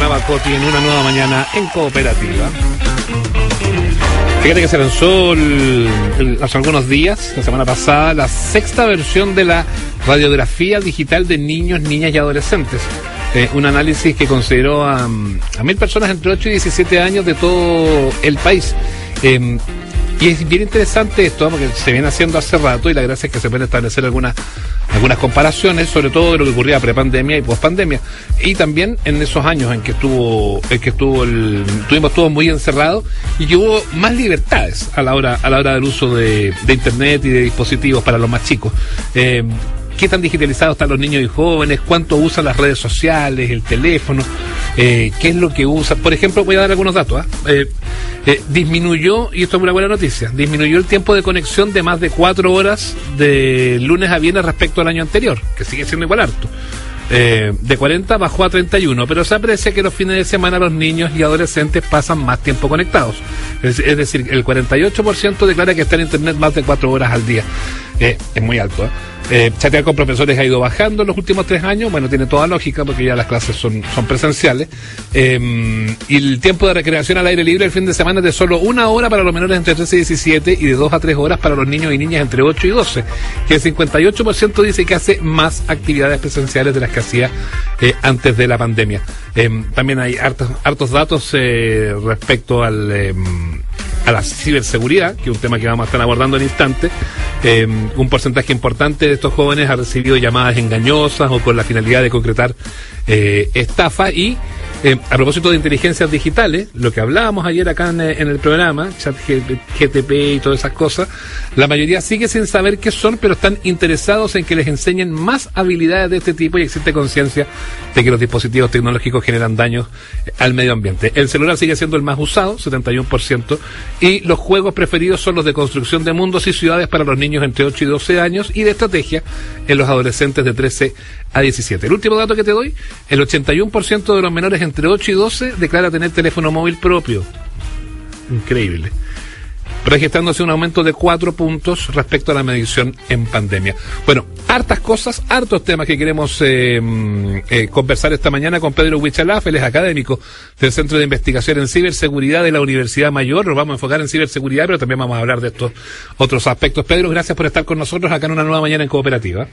sonaba Coti en una nueva mañana en cooperativa. Fíjate que se lanzó hace algunos días, la semana pasada, la sexta versión de la radiografía digital de niños, niñas y adolescentes. Eh, un análisis que consideró a, a, mil personas entre 8 y 17 años de todo el país. Eh, y es bien interesante esto, porque se viene haciendo hace rato y la gracia es que se pueden establecer algunas, algunas comparaciones, sobre todo de lo que ocurría pre-pandemia y post-pandemia. Y también en esos años en que estuvo, en que estuvo el, tuvimos todo muy encerrado y que hubo más libertades a la hora, a la hora del uso de, de internet y de dispositivos para los más chicos. Eh, qué tan digitalizados están los niños y jóvenes, cuánto usan las redes sociales, el teléfono, eh, qué es lo que usan. Por ejemplo, voy a dar algunos datos. ¿ah? Eh, eh, disminuyó, y esto es una buena noticia, disminuyó el tiempo de conexión de más de cuatro horas de lunes a viernes respecto al año anterior, que sigue siendo igual harto. Eh, de 40 bajó a 31, pero se aprecia que los fines de semana los niños y adolescentes pasan más tiempo conectados. Es, es decir, el 48% declara que está en Internet más de cuatro horas al día. Es muy alto. ¿eh? Eh, chatear con profesores ha ido bajando en los últimos tres años. Bueno, tiene toda lógica porque ya las clases son, son presenciales. Eh, y el tiempo de recreación al aire libre el fin de semana es de solo una hora para los menores entre 13 y 17 y de dos a tres horas para los niños y niñas entre 8 y 12. Que el 58% dice que hace más actividades presenciales de las que hacía eh, antes de la pandemia. También hay hartos, hartos datos respecto al em, a la ciberseguridad, que es un tema que vamos a estar abordando en instantes. Eh, un porcentaje importante de estos jóvenes ha recibido llamadas engañosas o con la finalidad de concretar eh, estafa y eh, a propósito de inteligencias digitales, lo que hablábamos ayer acá en, en el programa, chat GTP y todas esas cosas, la mayoría sigue sin saber qué son, pero están interesados en que les enseñen más habilidades de este tipo y existe conciencia de que los dispositivos tecnológicos generan daños al medio ambiente. El celular sigue siendo el más usado, 71%, y los juegos preferidos son los de construcción de mundos y ciudades para los niños entre 8 y 12 años y de estrategia en los adolescentes de 13 a 17. El último dato que te doy, el 81% de los menores entre 8 y 12 declara tener teléfono móvil propio. Increíble. Registrándose un aumento de 4 puntos respecto a la medición en pandemia. Bueno, hartas cosas, hartos temas que queremos eh, eh, conversar esta mañana con Pedro Huichalaf, él es académico del Centro de Investigación en Ciberseguridad de la Universidad Mayor. Nos vamos a enfocar en ciberseguridad, pero también vamos a hablar de estos otros aspectos. Pedro, gracias por estar con nosotros acá en una nueva mañana en Cooperativa.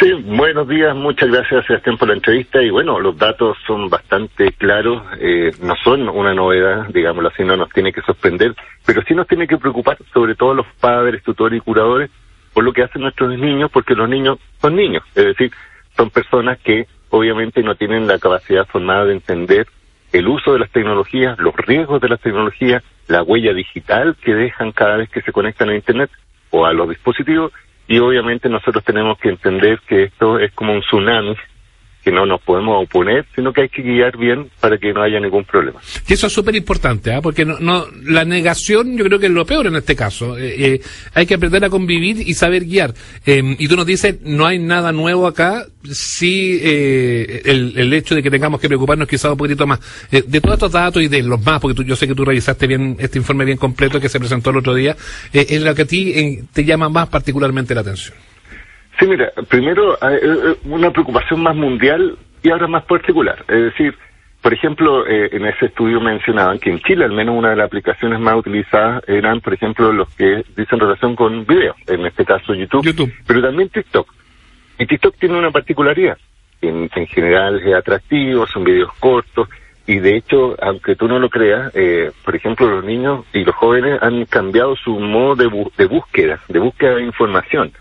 Sí, buenos días, muchas gracias Sebastián por la entrevista. Y bueno, los datos son bastante claros, eh, no son una novedad, digámoslo así, no nos tiene que sorprender, pero sí nos tiene que preocupar, sobre todo los padres, tutores y curadores, por lo que hacen nuestros niños, porque los niños son niños, es decir, son personas que obviamente no tienen la capacidad formada de entender el uso de las tecnologías, los riesgos de las tecnologías, la huella digital que dejan cada vez que se conectan a Internet o a los dispositivos y obviamente nosotros tenemos que entender que esto es como un tsunami que no nos podemos oponer, sino que hay que guiar bien para que no haya ningún problema. Y eso es súper importante, ¿eh? porque no, no, la negación yo creo que es lo peor en este caso. Eh, eh, hay que aprender a convivir y saber guiar. Eh, y tú nos dices, no hay nada nuevo acá, sí eh, el, el, hecho de que tengamos que preocuparnos quizás un poquitito más. De todos estos datos y de los más, porque tú, yo sé que tú revisaste bien este informe bien completo que se presentó el otro día, es lo que a ti te llama más particularmente la atención. Sí, mira, primero eh, una preocupación más mundial y ahora más particular. Es decir, por ejemplo, eh, en ese estudio mencionaban que en Chile al menos una de las aplicaciones más utilizadas eran, por ejemplo, los que dicen relación con video, en este caso YouTube, YouTube. pero también TikTok. Y TikTok tiene una particularidad. En, en general es atractivo, son videos cortos, y de hecho, aunque tú no lo creas, eh, por ejemplo, los niños y los jóvenes han cambiado su modo de, bu de búsqueda, de búsqueda de información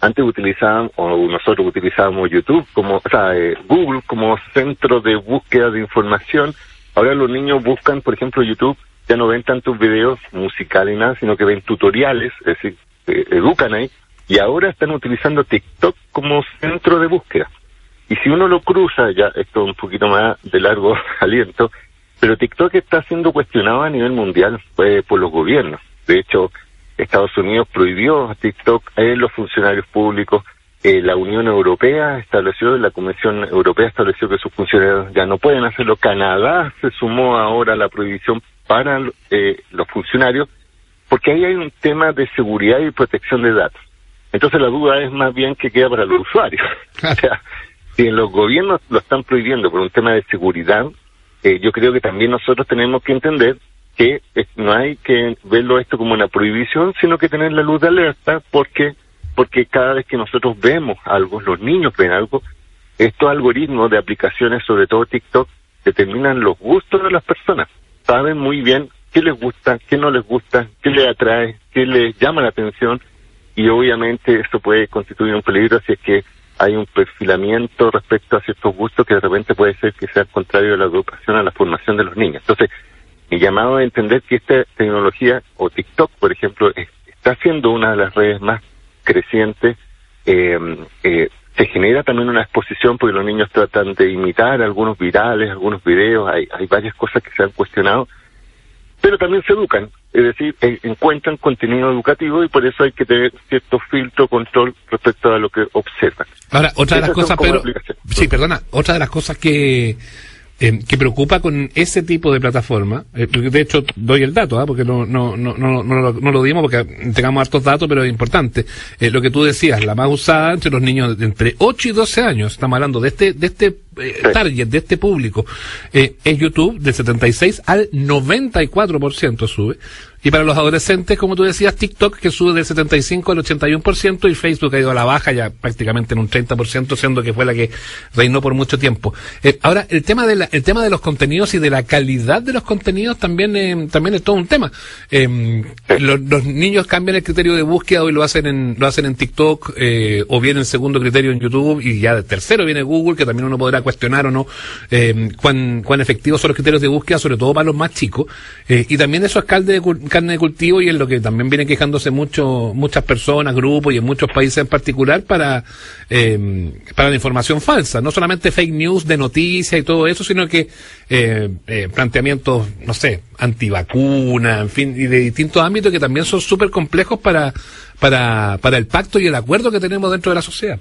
antes utilizaban, o nosotros utilizábamos YouTube, como, o sea, eh, Google como centro de búsqueda de información. Ahora los niños buscan, por ejemplo, YouTube, ya no ven tantos videos musicales y nada, sino que ven tutoriales, es decir, educan ahí, y ahora están utilizando TikTok como centro de búsqueda. Y si uno lo cruza, ya esto un poquito más de largo aliento, pero TikTok está siendo cuestionado a nivel mundial pues, por los gobiernos. De hecho, Estados Unidos prohibió a TikTok en los funcionarios públicos. Eh, la Unión Europea estableció, la Comisión Europea estableció que sus funcionarios ya no pueden hacerlo. Canadá se sumó ahora a la prohibición para eh, los funcionarios, porque ahí hay un tema de seguridad y protección de datos. Entonces la duda es más bien que queda para los usuarios. o sea, si en los gobiernos lo están prohibiendo por un tema de seguridad, eh, yo creo que también nosotros tenemos que entender que no hay que verlo esto como una prohibición, sino que tener la luz de alerta, porque porque cada vez que nosotros vemos algo, los niños ven algo, estos algoritmos de aplicaciones, sobre todo TikTok, determinan los gustos de las personas. Saben muy bien qué les gusta, qué no les gusta, qué les atrae, qué les llama la atención, y obviamente eso puede constituir un peligro si es que hay un perfilamiento respecto a ciertos gustos que de repente puede ser que sea contrario a la educación, a la formación de los niños. Entonces, mi llamado a entender que esta tecnología, o TikTok, por ejemplo, está siendo una de las redes más crecientes, eh, eh, se genera también una exposición porque los niños tratan de imitar algunos virales, algunos videos, hay, hay varias cosas que se han cuestionado, pero también se educan, es decir, encuentran contenido educativo y por eso hay que tener cierto filtro, control respecto a lo que observan. Ahora, otra de las cosas, pero... Sí, perdona, otra de las cosas que eh, que preocupa con ese tipo de plataforma, eh, de hecho doy el dato, ¿ah? porque no, no, no, no, no, no, lo dimos porque tengamos hartos datos, pero es importante. Eh, lo que tú decías, la más usada entre los niños de entre 8 y 12 años, estamos hablando de este, de este eh, target, de este público, es YouTube, del 76 al 94% sube. Y para los adolescentes, como tú decías, TikTok que sube del 75 al 81% y Facebook ha ido a la baja ya prácticamente en un 30%, siendo que fue la que reinó por mucho tiempo. Eh, ahora, el tema, de la, el tema de los contenidos y de la calidad de los contenidos también, eh, también es todo un tema. Eh, los, niños cambian el criterio de búsqueda y lo hacen en, lo hacen en TikTok eh, o bien en segundo criterio en YouTube y ya de tercero viene Google, que también uno podrá cuestionar o no cuán, cuán efectivos son los criterios de búsqueda, sobre todo para los más chicos. y también eso es calde de carne de cultivo y es lo que también vienen quejándose mucho, muchas personas, grupos y en muchos países en particular para, eh, para la información falsa. No solamente fake news de noticias y todo eso, sino que eh, eh, planteamientos, no sé, antivacuna, en fin, y de distintos ámbitos que también son súper complejos para, para, para el pacto y el acuerdo que tenemos dentro de la sociedad.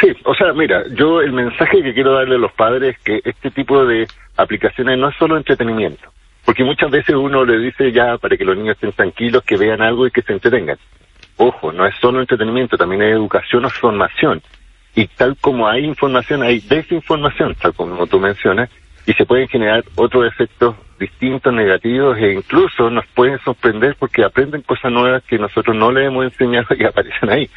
Sí, o sea, mira, yo el mensaje que quiero darle a los padres es que este tipo de aplicaciones no es solo entretenimiento. Porque muchas veces uno le dice ya para que los niños estén tranquilos, que vean algo y que se entretengan. Ojo, no es solo entretenimiento, también hay educación o formación. Y tal como hay información, hay desinformación, tal como tú mencionas, y se pueden generar otros efectos distintos, negativos, e incluso nos pueden sorprender porque aprenden cosas nuevas que nosotros no les hemos enseñado y aparecen ahí.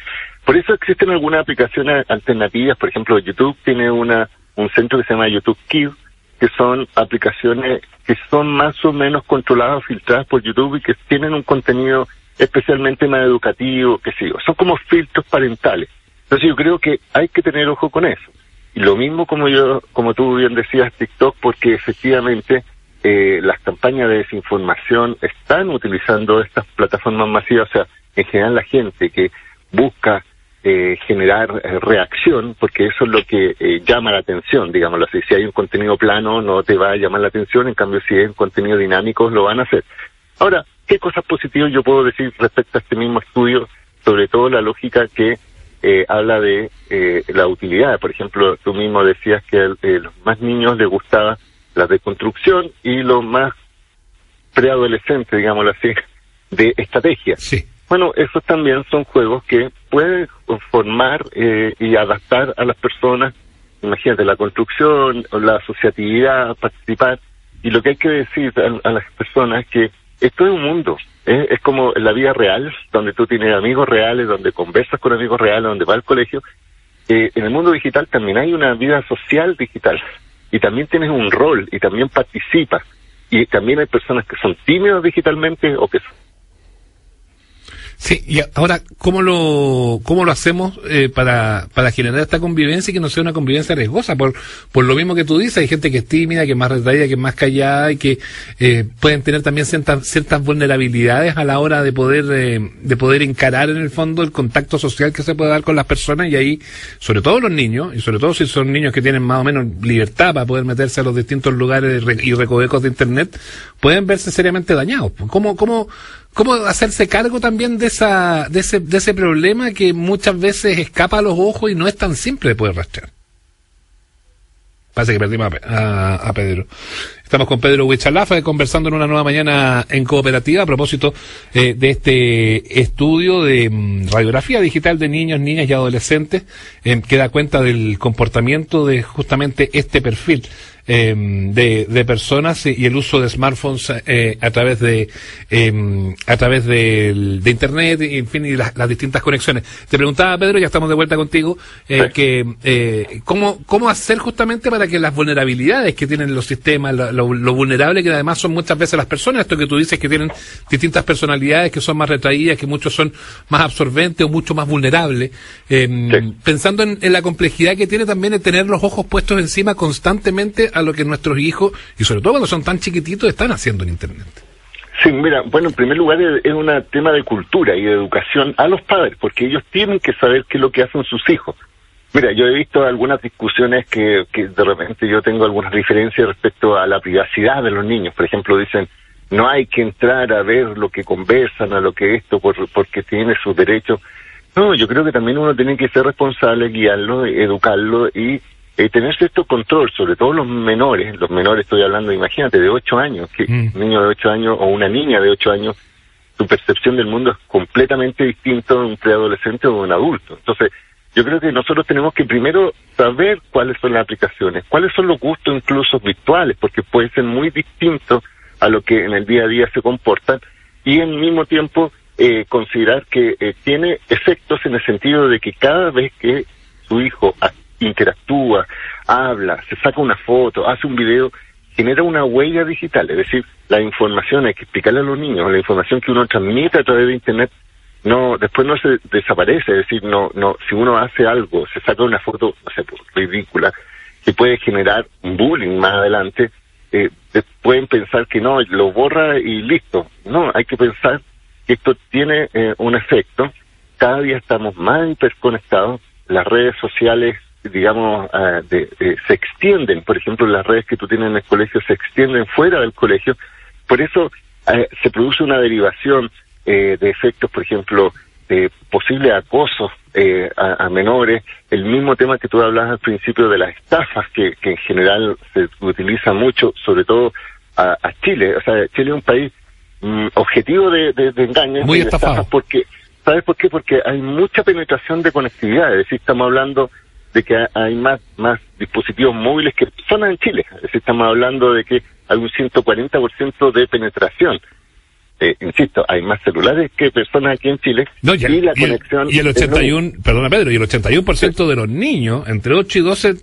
Por eso existen algunas aplicaciones alternativas, por ejemplo, YouTube tiene una un centro que se llama YouTube Kids, que son aplicaciones que son más o menos controladas o filtradas por YouTube y que tienen un contenido especialmente más educativo, que sé Son como filtros parentales. Entonces yo creo que hay que tener ojo con eso. Y lo mismo como yo, como tú bien decías, TikTok, porque efectivamente eh, las campañas de desinformación están utilizando estas plataformas masivas, o sea, en general la gente que busca eh, generar eh, reacción, porque eso es lo que eh, llama la atención, digámoslo así. Si hay un contenido plano, no te va a llamar la atención, en cambio, si es un contenido dinámico, lo van a hacer. Ahora, ¿qué cosas positivas yo puedo decir respecto a este mismo estudio? Sobre todo la lógica que habla de la utilidad. Por ejemplo, tú mismo decías que a los más niños les gustaba la reconstrucción y los más preadolescentes, digámoslo así, de estrategia. Sí. Bueno, esos también son juegos que pueden formar eh, y adaptar a las personas, imagínate, la construcción, la asociatividad, participar. Y lo que hay que decir a, las personas es que esto es un mundo, ¿eh? es como la vida real, donde tú tienes amigos reales, donde conversas con amigos reales, donde vas al colegio. Eh, en el mundo digital también hay una vida social digital y también tienes un rol y también participas. Y también hay personas que son tímidos digitalmente o que son Sí, y ahora, ¿cómo lo, cómo lo hacemos eh, para, para generar esta convivencia y que no sea una convivencia riesgosa? Por, por lo mismo que tú dices, hay gente que es tímida, que es más retraída, que es más callada y que eh, pueden tener también ciertas, ciertas vulnerabilidades a la hora de poder, eh, de poder encarar en el fondo el contacto social que se puede dar con las personas y ahí, sobre todo los niños, y sobre todo si son niños que tienen más o menos libertad para poder meterse a los distintos lugares y recovecos de Internet, pueden verse seriamente dañados. ¿Cómo, cómo, cómo hacerse cargo también de esa de ese, de ese problema que muchas veces escapa a los ojos y no es tan simple de poder rastrear. Parece que perdimos a, Pedro. Estamos con Pedro Huichalafa conversando en una nueva mañana en cooperativa a propósito eh, de este estudio de mm, radiografía digital de niños, niñas y adolescentes eh, que da cuenta del comportamiento de justamente este perfil em, de, personas y el uso de smartphones eh, a través de em, a través de, internet y en fin y las, distintas conexiones. Te preguntaba Pedro, ya estamos de vuelta contigo, eh, que eh, cómo cómo hacer justamente para que las vulnerabilidades que tienen los sistemas, lo, lo, vulnerable que además son muchas veces las personas, esto que tú dices que tienen distintas personalidades que son más retraídas, que muchos son más absorbentes o mucho más vulnerables, em, pensando en, en la complejidad que tiene también el tener los ojos puestos encima constantemente lo que nuestros hijos, y sobre todo cuando son tan chiquititos, están haciendo en Internet. Sí, mira, bueno, en primer lugar es un tema de cultura y de educación a los padres, porque ellos tienen que saber qué es lo que hacen sus hijos. Mira, yo he visto algunas discusiones que, que de repente yo tengo algunas diferencias respecto a la privacidad de los niños. Por ejemplo, dicen, no hay que entrar a ver lo que conversan, a lo que esto, por, porque tiene sus derechos. No, yo creo que también uno tiene que ser responsable, guiarlo, educarlo y eh, tener cierto control, sobre todo los menores, los menores estoy hablando, imagínate, de 8 años, que mm. un niño de 8 años o una niña de 8 años, su percepción del mundo es completamente distinto de un preadolescente o de un adulto. Entonces, yo creo que nosotros tenemos que primero saber cuáles son las aplicaciones, cuáles son los gustos incluso virtuales, porque pueden ser muy distintos a lo que en el día a día se comportan, y en mismo tiempo eh, considerar que eh, tiene efectos en el sentido de que cada vez que su hijo interactúa, habla, se saca una foto, hace un video, genera una huella digital, es decir, la información, hay que explicarle a los niños, la información que uno transmite a través de Internet, no, después no se desaparece, es decir, no, no, si uno hace algo, se saca una foto, no sé, pues, ridícula, que puede generar bullying más adelante, eh, pueden pensar que no, lo borra y listo. No, hay que pensar que esto tiene eh, un efecto. Cada día estamos más interconectados, las redes sociales digamos, ah, de, se extienden, por ejemplo, las redes que tú tienes en el colegio se extienden fuera del colegio, por eso eh, se produce una derivación eh, de efectos, por ejemplo, de posible acoso eh, a, menores, el mismo tema que tú hablabas al principio de las estafas, que, que en general se utiliza mucho, sobre todo a, Chile, o sea, Chile es un país mm, objetivo de, de, de engaños Muy estafado. porque, ¿sabes por qué? Porque hay mucha penetración de conectividad, es decir, estamos hablando de que hay más, más dispositivos móviles que personas en Chile. Es decir, estamos hablando de que hay un 140% de penetración. Eh, insisto, hay más celulares que personas aquí en Chile no, y, la conexión... y el 81, perdona Pedro, y el 81% de los niños entre 8 y 12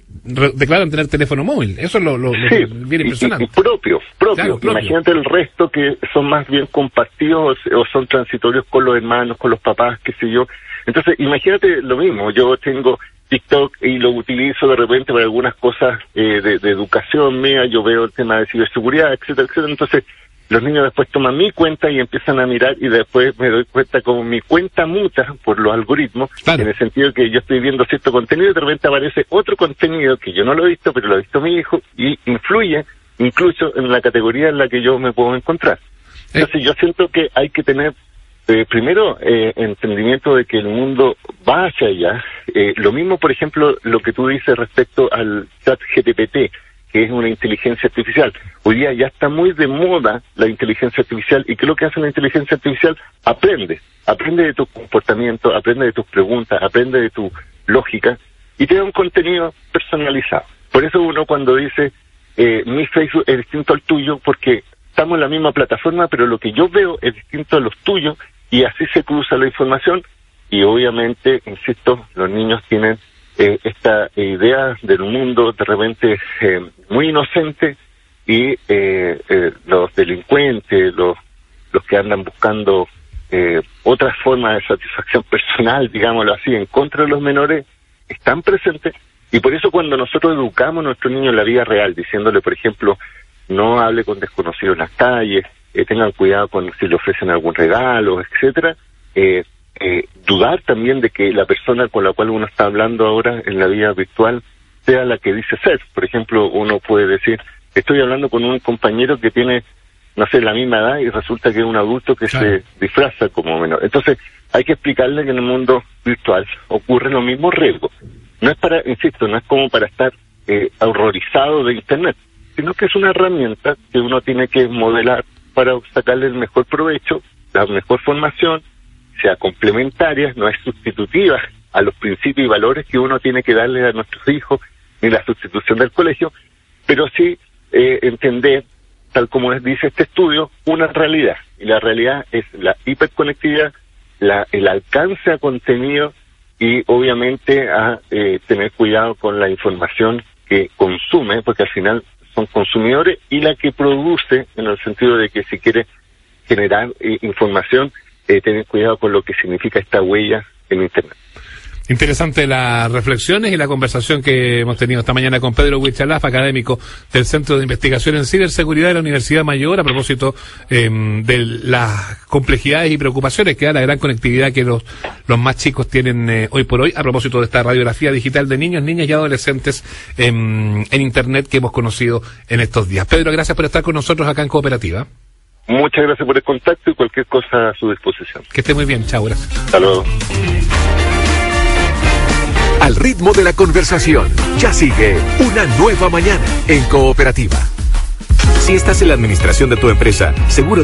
declaran tener teléfono móvil. Eso es lo, lo, bien impresionante. Y, propio, propio. Imagínate el resto que son más bien compartidos o son transitorios con los hermanos, con los papás, qué sé yo. Entonces, imagínate lo mismo. Yo tengo TikTok y lo utilizo de repente para algunas cosas eh, de, educación mía, yo veo el tema de ciberseguridad, etcétera, etcétera. Entonces, los niños después toman mi cuenta y empiezan a mirar y después me doy cuenta como mi cuenta muta por los algoritmos, en el sentido que yo estoy viendo cierto contenido y de repente aparece otro contenido que yo no lo he visto, pero lo ha visto mi hijo y influye incluso en la categoría en la que yo me puedo encontrar. Entonces yo siento que hay que tener eh, primero, eh, entendimiento de que el mundo va hacia allá. Eh, lo mismo, por ejemplo, lo que tú dices respecto al chat GTPT, que es una inteligencia artificial. Hoy día ya está muy de moda la inteligencia artificial y ¿qué es lo que hace la inteligencia artificial? Aprende, aprende de tu comportamiento, aprende de tus preguntas, aprende de tu lógica y te da un contenido personalizado. Por eso uno cuando dice eh, mi Facebook es distinto al tuyo porque estamos en la misma plataforma, pero lo que yo veo es distinto a los tuyos y así se cruza la información y obviamente, insisto, los niños tienen eh, esta idea del mundo de repente eh, muy inocente y eh, eh, los delincuentes, los, los que andan buscando eh, otras formas de satisfacción personal, digámoslo así, en contra de los menores, están presentes. Y por eso cuando nosotros educamos a nuestros niños en la vida real, diciéndole, por ejemplo, no hable con desconocidos en las calles, eh, tengan cuidado con si le ofrecen algún regalo, etcétera. Eh, eh, dudar también de que la persona con la cual uno está hablando ahora en la vida virtual sea la que dice ser. Por ejemplo, uno puede decir, estoy hablando con un compañero que tiene, no sé, la misma edad y resulta que es un adulto que se disfraza como menor. Entonces, hay que explicarle que en el mundo virtual ocurre lo mismo riesgo. No es para, insisto, no es como para estar eh, horrorizado de Internet, sino que es una herramienta que uno tiene que modelar para sacarle el mejor provecho, la mejor formación, sea complementaria, no es sustitutiva a los principios y valores que uno tiene que darle a nuestros hijos, ni la sustitución del colegio, pero sí eh, entender, tal como dice este estudio, una realidad. Y la realidad es la hiperconectividad, la, el alcance a contenido y obviamente a eh, tener cuidado con la información que consume, porque al final son consumidores y la que produce, en el sentido de que si quiere generar eh, información, eh, tener cuidado con lo que significa esta huella en Internet. Interesante las reflexiones y la conversación que hemos tenido esta mañana con Pedro Huichalaf, académico del Centro de Investigación en Ciberseguridad de la Universidad Mayor, a propósito em, de las complejidades y preocupaciones que da la gran conectividad que los, los más chicos tienen eh, hoy por hoy, a propósito de esta radiografía digital de niños, niñas y adolescentes en Internet que hemos conocido en estos días. Pedro, gracias por estar con nosotros acá en Cooperativa. Muchas gracias por el contacto y cualquier cosa a su disposición. Que esté muy bien, chao, gracias. Hasta luego. Al ritmo de la conversación, ya sigue una nueva mañana en Cooperativa. Si estás en la administración de tu empresa, seguro